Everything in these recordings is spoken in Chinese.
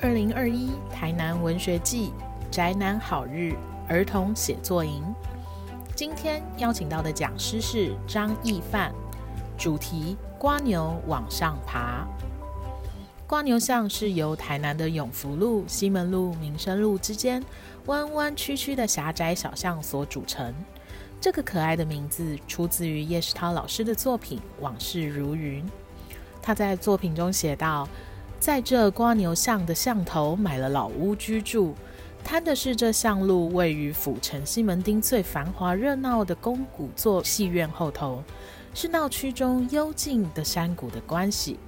二零二一台南文学季宅男好日儿童写作营，今天邀请到的讲师是张义范，主题瓜牛往上爬。瓜牛巷是由台南的永福路、西门路、民生路之间弯弯曲曲的狭窄小巷所组成。这个可爱的名字出自于叶世涛老师的作品《往事如云》。他在作品中写道。在这瓜牛巷的巷头买了老屋居住，贪的是这巷路位于府城西门町最繁华热闹的宫古座戏院后头，是闹区中幽静的山谷的关系。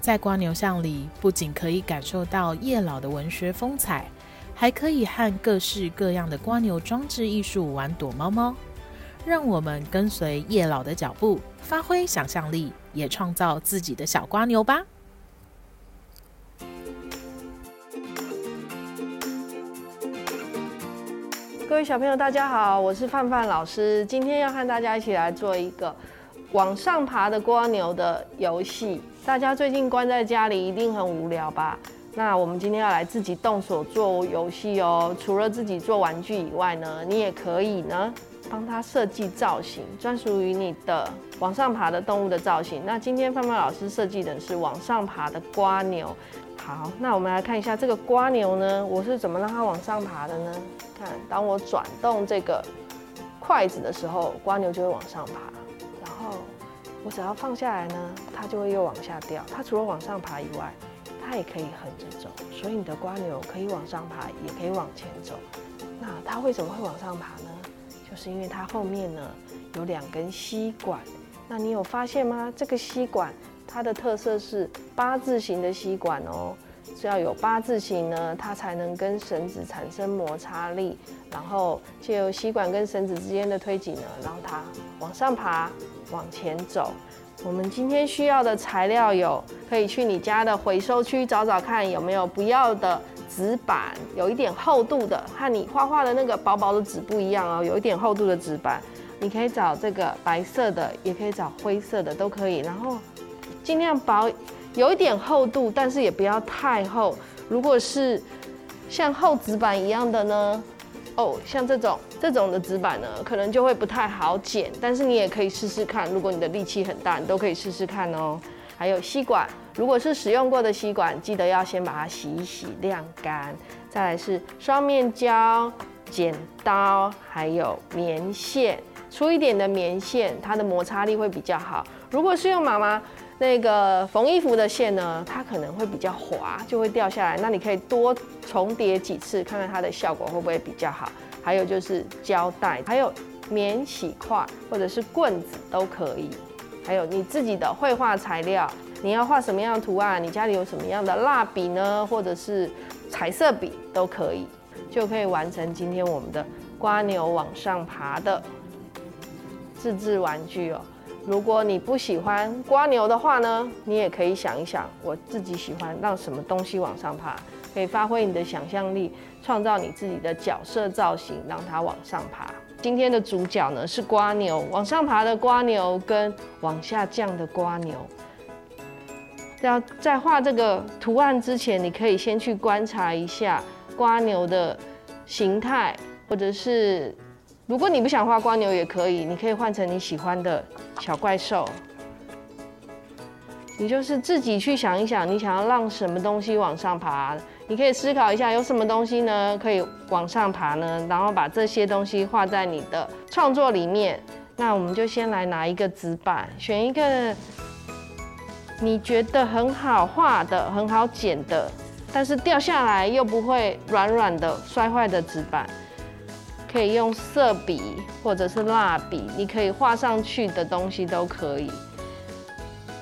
在瓜牛巷里，不仅可以感受到叶老的文学风采，还可以和各式各样的瓜牛装置艺术玩躲猫猫。让我们跟随叶老的脚步，发挥想象力，也创造自己的小瓜牛吧。各位小朋友，大家好，我是范范老师。今天要和大家一起来做一个往上爬的蜗牛的游戏。大家最近关在家里，一定很无聊吧？那我们今天要来自己动手做游戏哦。除了自己做玩具以外呢，你也可以呢帮他设计造型，专属于你的往上爬的动物的造型。那今天范范老师设计的是往上爬的蜗牛。好，那我们来看一下这个瓜牛呢，我是怎么让它往上爬的呢？看，当我转动这个筷子的时候，瓜牛就会往上爬。然后我只要放下来呢，它就会又往下掉。它除了往上爬以外，它也可以横着走。所以你的瓜牛可以往上爬，也可以往前走。那它为什么会往上爬呢？就是因为它后面呢有两根吸管。那你有发现吗？这个吸管。它的特色是八字形的吸管哦，是要有八字形呢，它才能跟绳子产生摩擦力，然后借由吸管跟绳子之间的推挤呢，让它往上爬、往前走。我们今天需要的材料有，可以去你家的回收区找找看有没有不要的纸板，有一点厚度的，和你画画的那个薄薄的纸不一样哦，有一点厚度的纸板，你可以找这个白色的，也可以找灰色的，都可以。然后。尽量薄，有一点厚度，但是也不要太厚。如果是像厚纸板一样的呢，哦，像这种这种的纸板呢，可能就会不太好剪。但是你也可以试试看，如果你的力气很大，你都可以试试看哦。还有吸管，如果是使用过的吸管，记得要先把它洗一洗、晾干。再来是双面胶、剪刀，还有棉线，粗一点的棉线，它的摩擦力会比较好。如果是用妈妈。那个缝衣服的线呢，它可能会比较滑，就会掉下来。那你可以多重叠几次，看看它的效果会不会比较好。还有就是胶带，还有免洗块或者是棍子都可以。还有你自己的绘画材料，你要画什么样的图案？你家里有什么样的蜡笔呢？或者是彩色笔都可以，就可以完成今天我们的瓜牛往上爬的自制玩具哦。如果你不喜欢瓜牛的话呢，你也可以想一想，我自己喜欢让什么东西往上爬，可以发挥你的想象力，创造你自己的角色造型，让它往上爬。今天的主角呢是瓜牛，往上爬的瓜牛跟往下降的瓜牛。要在画这个图案之前，你可以先去观察一下瓜牛的形态，或者是。如果你不想画光牛也可以，你可以换成你喜欢的小怪兽。你就是自己去想一想，你想要让什么东西往上爬？你可以思考一下，有什么东西呢可以往上爬呢？然后把这些东西画在你的创作里面。那我们就先来拿一个纸板，选一个你觉得很好画的、很好剪的，但是掉下来又不会软软的摔坏的纸板。可以用色笔或者是蜡笔，你可以画上去的东西都可以。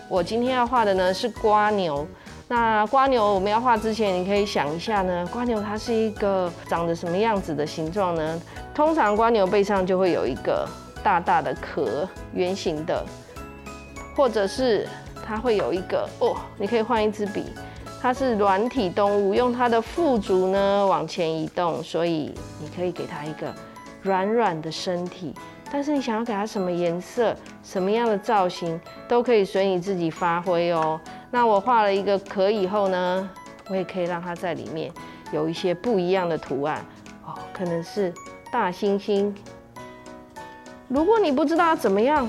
我今天要画的呢是瓜牛。那瓜牛我们要画之前，你可以想一下呢，瓜牛它是一个长得什么样子的形状呢？通常瓜牛背上就会有一个大大的壳，圆形的，或者是它会有一个哦，你可以换一支笔。它是软体动物，用它的腹足呢往前移动，所以你可以给它一个软软的身体。但是你想要给它什么颜色、什么样的造型，都可以随你自己发挥哦。那我画了一个壳以后呢，我也可以让它在里面有一些不一样的图案哦，可能是大猩猩。如果你不知道怎么样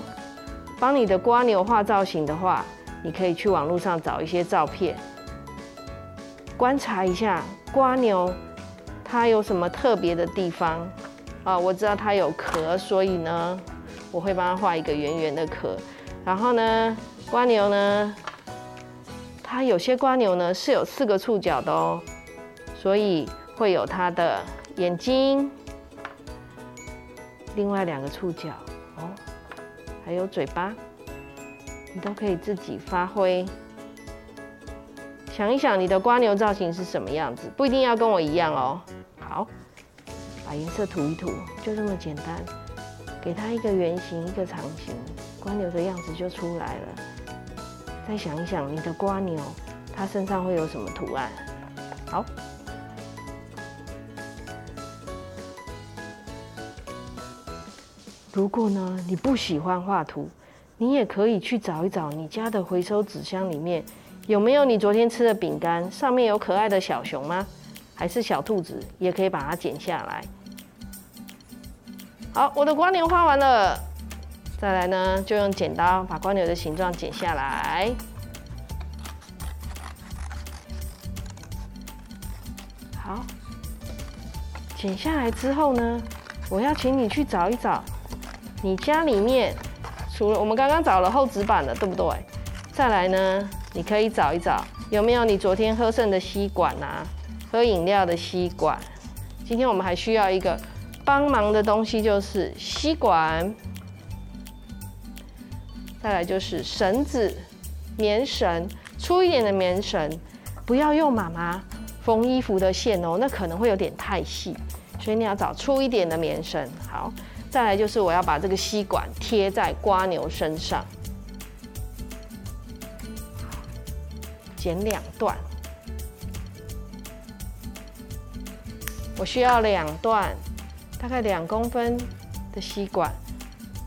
帮你的瓜牛画造型的话，你可以去网络上找一些照片，观察一下瓜牛它有什么特别的地方啊。我知道它有壳，所以呢，我会帮它画一个圆圆的壳。然后呢，瓜牛呢，它有些瓜牛呢是有四个触角的哦，所以会有它的眼睛，另外两个触角哦，还有嘴巴。你都可以自己发挥，想一想你的瓜牛造型是什么样子，不一定要跟我一样哦。好，把颜色涂一涂，就这么简单，给它一个圆形，一个长形，瓜牛的样子就出来了。再想一想你的瓜牛，它身上会有什么图案？好，如果呢你不喜欢画图。你也可以去找一找你家的回收纸箱里面有没有你昨天吃的饼干，上面有可爱的小熊吗？还是小兔子？也可以把它剪下来。好，我的瓜牛画完了，再来呢，就用剪刀把瓜牛的形状剪下来。好，剪下来之后呢，我要请你去找一找你家里面。除了我们刚刚找了厚纸板的，对不对？再来呢，你可以找一找有没有你昨天喝剩的吸管啊，喝饮料的吸管。今天我们还需要一个帮忙的东西，就是吸管。再来就是绳子，棉绳，粗一点的棉绳，不要用妈妈缝衣服的线哦，那可能会有点太细，所以你要找粗一点的棉绳。好。再来就是我要把这个吸管贴在瓜牛身上，剪两段。我需要两段，大概两公分的吸管。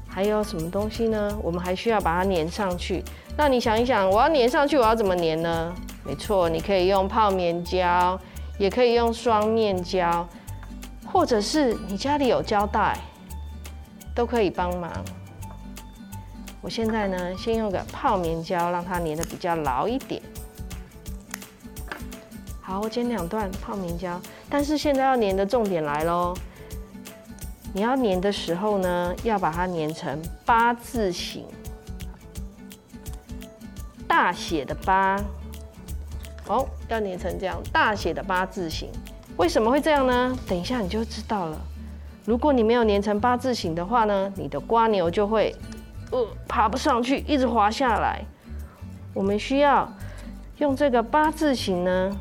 还有什么东西呢？我们还需要把它粘上去。那你想一想，我要粘上去，我要怎么粘呢？没错，你可以用泡棉胶，也可以用双面胶，或者是你家里有胶带。都可以帮忙。我现在呢，先用个泡棉胶，让它粘的比较牢一点。好，我剪两段泡棉胶，但是现在要粘的重点来喽。你要粘的时候呢，要把它粘成八字形，大写的八。好，要粘成这样大写的八字形。为什么会这样呢？等一下你就知道了。如果你没有粘成八字形的话呢，你的瓜牛就会呃爬不上去，一直滑下来。我们需要用这个八字形呢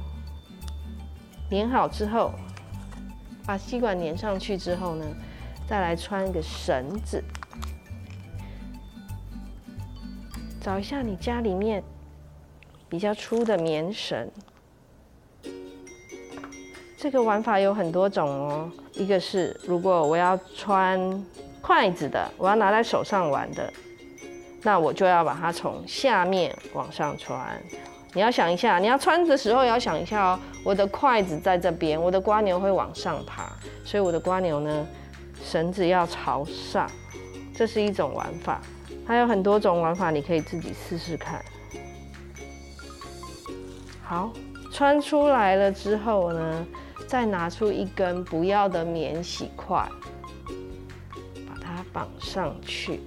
粘好之后，把吸管粘上去之后呢，再来穿一个绳子，找一下你家里面比较粗的棉绳。这个玩法有很多种哦，一个是如果我要穿筷子的，我要拿在手上玩的，那我就要把它从下面往上穿。你要想一下，你要穿的时候要想一下哦，我的筷子在这边，我的瓜牛会往上爬，所以我的瓜牛呢，绳子要朝上，这是一种玩法。还有很多种玩法，你可以自己试试看。好，穿出来了之后呢？再拿出一根不要的免洗块，把它绑上去。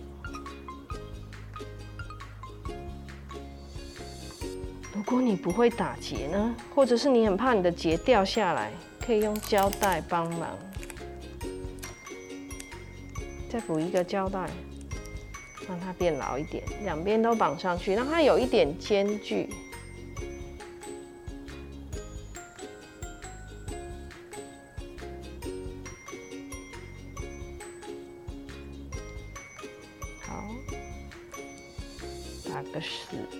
如果你不会打结呢，或者是你很怕你的结掉下来，可以用胶带帮忙。再补一个胶带，让它变牢一点，两边都绑上去，让它有一点间距。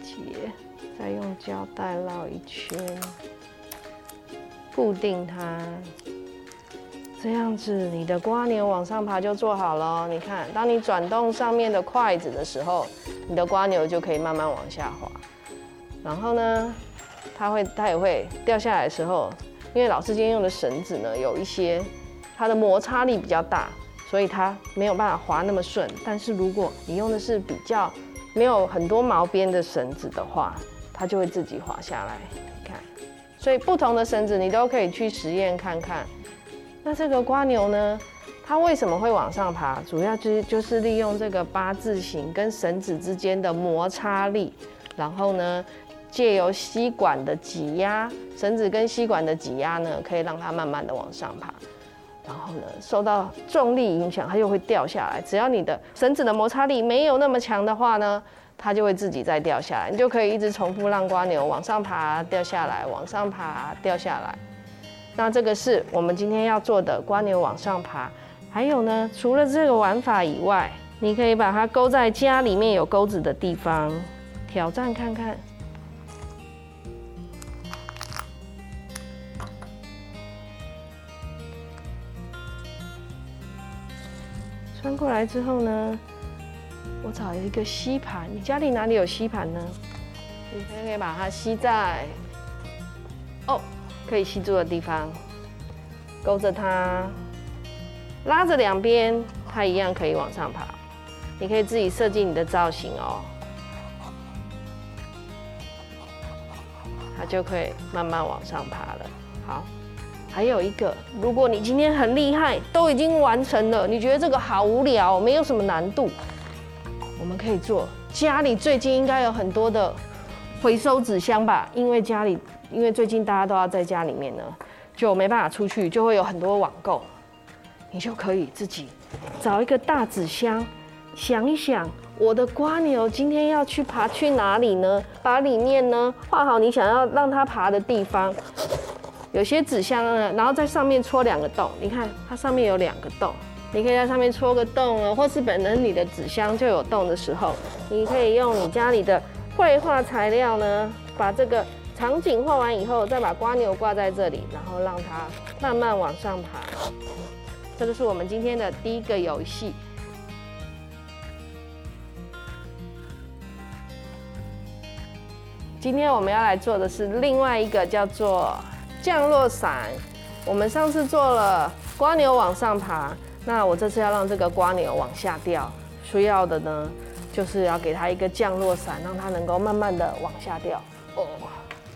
结，再用胶带绕一圈，固定它。这样子，你的瓜牛往上爬就做好了。你看，当你转动上面的筷子的时候，你的瓜牛就可以慢慢往下滑。然后呢，它会它也会掉下来的时候，因为老师今天用的绳子呢，有一些它的摩擦力比较大，所以它没有办法滑那么顺。但是如果你用的是比较没有很多毛边的绳子的话，它就会自己滑下来。你看，所以不同的绳子你都可以去实验看看。那这个瓜牛呢，它为什么会往上爬？主要就是就是利用这个八字形跟绳子之间的摩擦力，然后呢，借由吸管的挤压，绳子跟吸管的挤压呢，可以让它慢慢的往上爬。然后呢，受到重力影响，它就会掉下来。只要你的绳子的摩擦力没有那么强的话呢，它就会自己再掉下来。你就可以一直重复让瓜牛往上爬、掉下来、往上爬、掉下来。那这个是我们今天要做的瓜牛往上爬。还有呢，除了这个玩法以外，你可以把它勾在家里面有钩子的地方，挑战看看。过来之后呢，我找一个吸盘。你家里哪里有吸盘呢？你可以把它吸在哦，可以吸住的地方，勾着它，拉着两边，它一样可以往上爬。你可以自己设计你的造型哦，它就可以慢慢往上爬了。好。还有一个，如果你今天很厉害，都已经完成了，你觉得这个好无聊，没有什么难度，我们可以做。家里最近应该有很多的回收纸箱吧？因为家里，因为最近大家都要在家里面呢，就没办法出去，就会有很多网购。你就可以自己找一个大纸箱，想一想，我的瓜牛今天要去爬去哪里呢？把里面呢画好你想要让它爬的地方。有些纸箱呢，然后在上面戳两个洞，你看它上面有两个洞，你可以在上面戳个洞哦，或是本人你的纸箱就有洞的时候，你可以用你家里的绘画材料呢，把这个场景画完以后，再把瓜牛挂在这里，然后让它慢慢往上爬。这个是我们今天的第一个游戏。今天我们要来做的是另外一个叫做。降落伞，我们上次做了瓜牛往上爬，那我这次要让这个瓜牛往下掉。需要的呢，就是要给它一个降落伞，让它能够慢慢的往下掉。哦，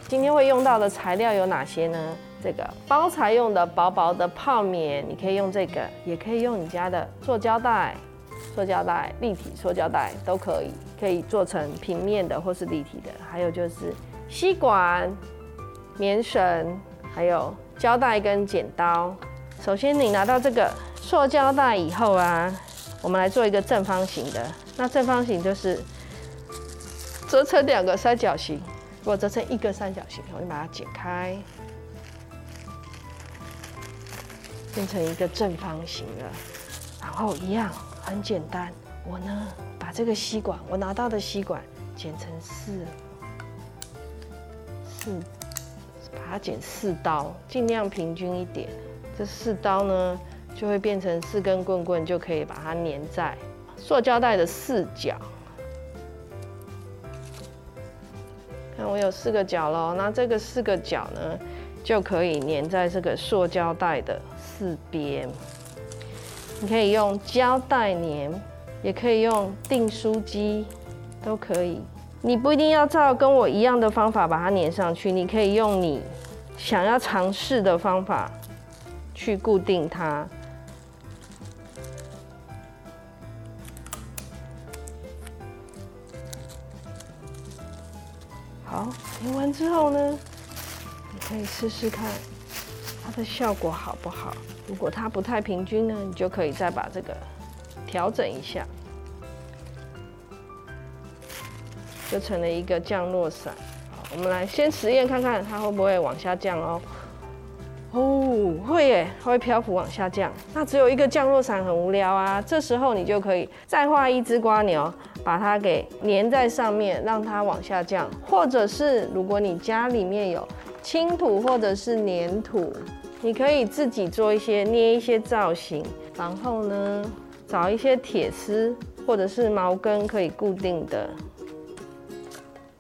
今天会用到的材料有哪些呢？这个包材用的薄薄的泡棉，你可以用这个，也可以用你家的塑胶袋、塑胶袋、立体塑胶袋都可以，可以做成平面的或是立体的。还有就是吸管、棉绳。还有胶带跟剪刀。首先，你拿到这个塑胶袋以后啊，我们来做一个正方形的。那正方形就是折成两个三角形。如果折成一个三角形，我就把它剪开，变成一个正方形了。然后一样很简单，我呢把这个吸管，我拿到的吸管剪成四四。把它剪四刀，尽量平均一点。这四刀呢，就会变成四根棍棍，就可以把它粘在塑胶袋的四角。看我有四个角喽，那这个四个角呢，就可以粘在这个塑胶袋的四边。你可以用胶带粘，也可以用订书机，都可以。你不一定要照跟我一样的方法把它粘上去，你可以用你想要尝试的方法去固定它。好，粘完之后呢，你可以试试看它的效果好不好。如果它不太平均呢，你就可以再把这个调整一下。就成了一个降落伞。好，我们来先实验看看它会不会往下降哦。哦，会耶，它会漂浮往下降。那只有一个降落伞很无聊啊。这时候你就可以再画一只瓜牛，把它给粘在上面，让它往下降。或者是如果你家里面有轻土或者是粘土，你可以自己做一些捏一些造型，然后呢找一些铁丝或者是毛根可以固定的。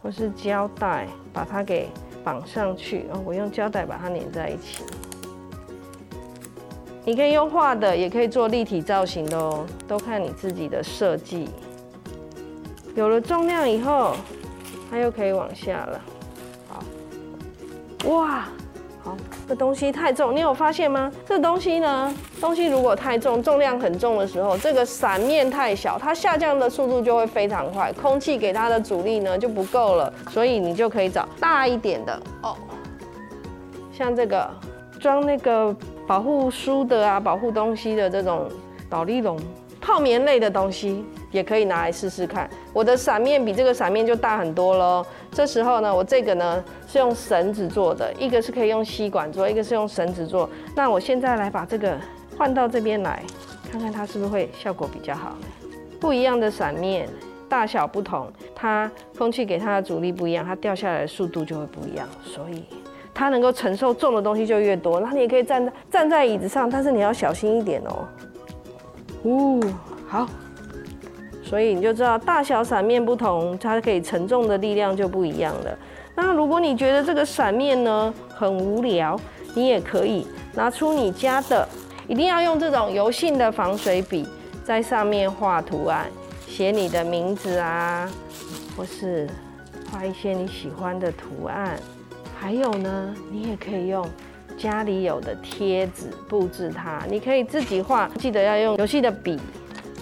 或是胶带，把它给绑上去。哦，我用胶带把它粘在一起。你可以用画的，也可以做立体造型的哦，都看你自己的设计。有了重量以后，它又可以往下了。好，哇！好，这东西太重，你有发现吗？这东西呢，东西如果太重，重量很重的时候，这个伞面太小，它下降的速度就会非常快，空气给它的阻力呢就不够了，所以你就可以找大一点的哦，像这个装那个保护书的啊，保护东西的这种导力笼，泡棉类的东西。也可以拿来试试看，我的伞面比这个伞面就大很多喽。这时候呢，我这个呢是用绳子做的，一个是可以用吸管做，一个是用绳子做。那我现在来把这个换到这边来，看看它是不是会效果比较好。不一样的伞面大小不同，它空气给它的阻力不一样，它掉下来的速度就会不一样，所以它能够承受重的东西就越多。那你也可以站在站在椅子上，但是你要小心一点哦。呜，好。所以你就知道大小伞面不同，它可以承重的力量就不一样了。那如果你觉得这个伞面呢很无聊，你也可以拿出你家的，一定要用这种油性的防水笔，在上面画图案，写你的名字啊，或是画一些你喜欢的图案。还有呢，你也可以用家里有的贴纸布置它。你可以自己画，记得要用油性的笔。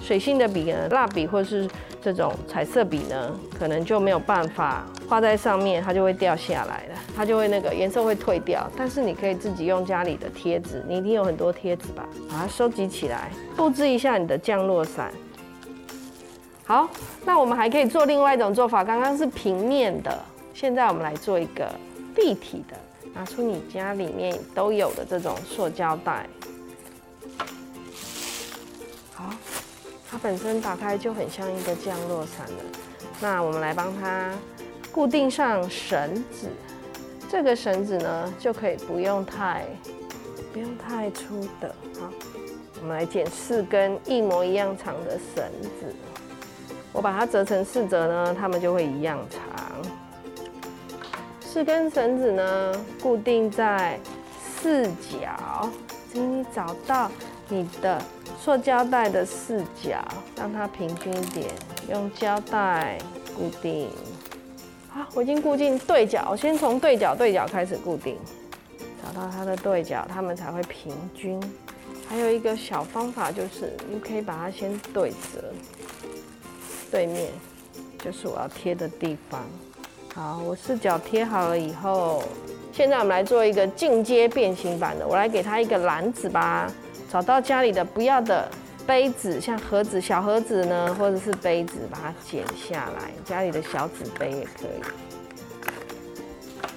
水性的笔呢，蜡笔或是这种彩色笔呢，可能就没有办法画在上面，它就会掉下来了，它就会那个颜色会退掉。但是你可以自己用家里的贴纸，你一定有很多贴纸吧，把它收集起来，布置一下你的降落伞。好，那我们还可以做另外一种做法，刚刚是平面的，现在我们来做一个立体的，拿出你家里面都有的这种塑胶袋。它本身打开就很像一个降落伞了。那我们来帮它固定上绳子。这个绳子呢，就可以不用太不用太粗的。好，我们来剪四根一模一样长的绳子。我把它折成四折呢，它们就会一样长。四根绳子呢，固定在四角。请你找到你的。塑胶袋的四角，让它平均一点，用胶带固定。好，我已经固定对角，我先从对角对角开始固定，找到它的对角，它们才会平均。还有一个小方法就是，你可以把它先对折，对面就是我要贴的地方。好，我四角贴好了以后，现在我们来做一个进阶变形版的，我来给它一个篮子吧。找到家里的不要的杯子，像盒子、小盒子呢，或者是杯子，把它剪下来。家里的小纸杯也可以。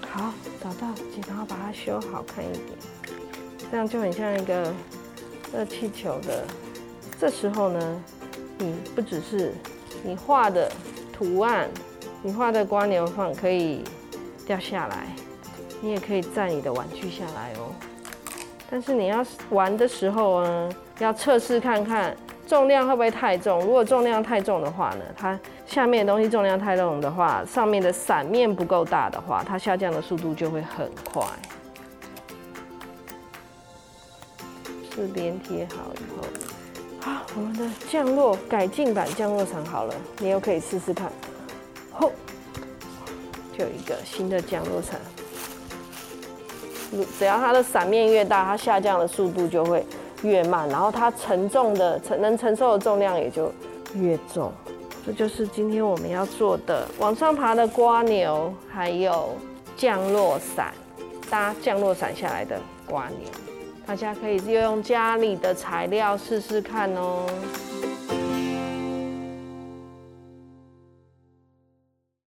好，找到，然后把它修好看一点，这样就很像一个热气球的。这时候呢，你不只是你画的图案，你画的瓜牛放可以掉下来，你也可以载你的玩具下来哦。但是你要玩的时候呢，要测试看看重量会不会太重。如果重量太重的话呢，它下面的东西重量太重的话，上面的伞面不够大的话，它下降的速度就会很快。四边贴好以后，好，我们的降落改进版降落伞好了，你又可以试试看。吼，就一个新的降落伞。只要它的伞面越大，它下降的速度就会越慢，然后它承重的承能承受的重量也就越重。这就是今天我们要做的往上爬的瓜牛，还有降落伞搭降落伞下来的瓜牛。大家可以利用家里的材料试试看哦。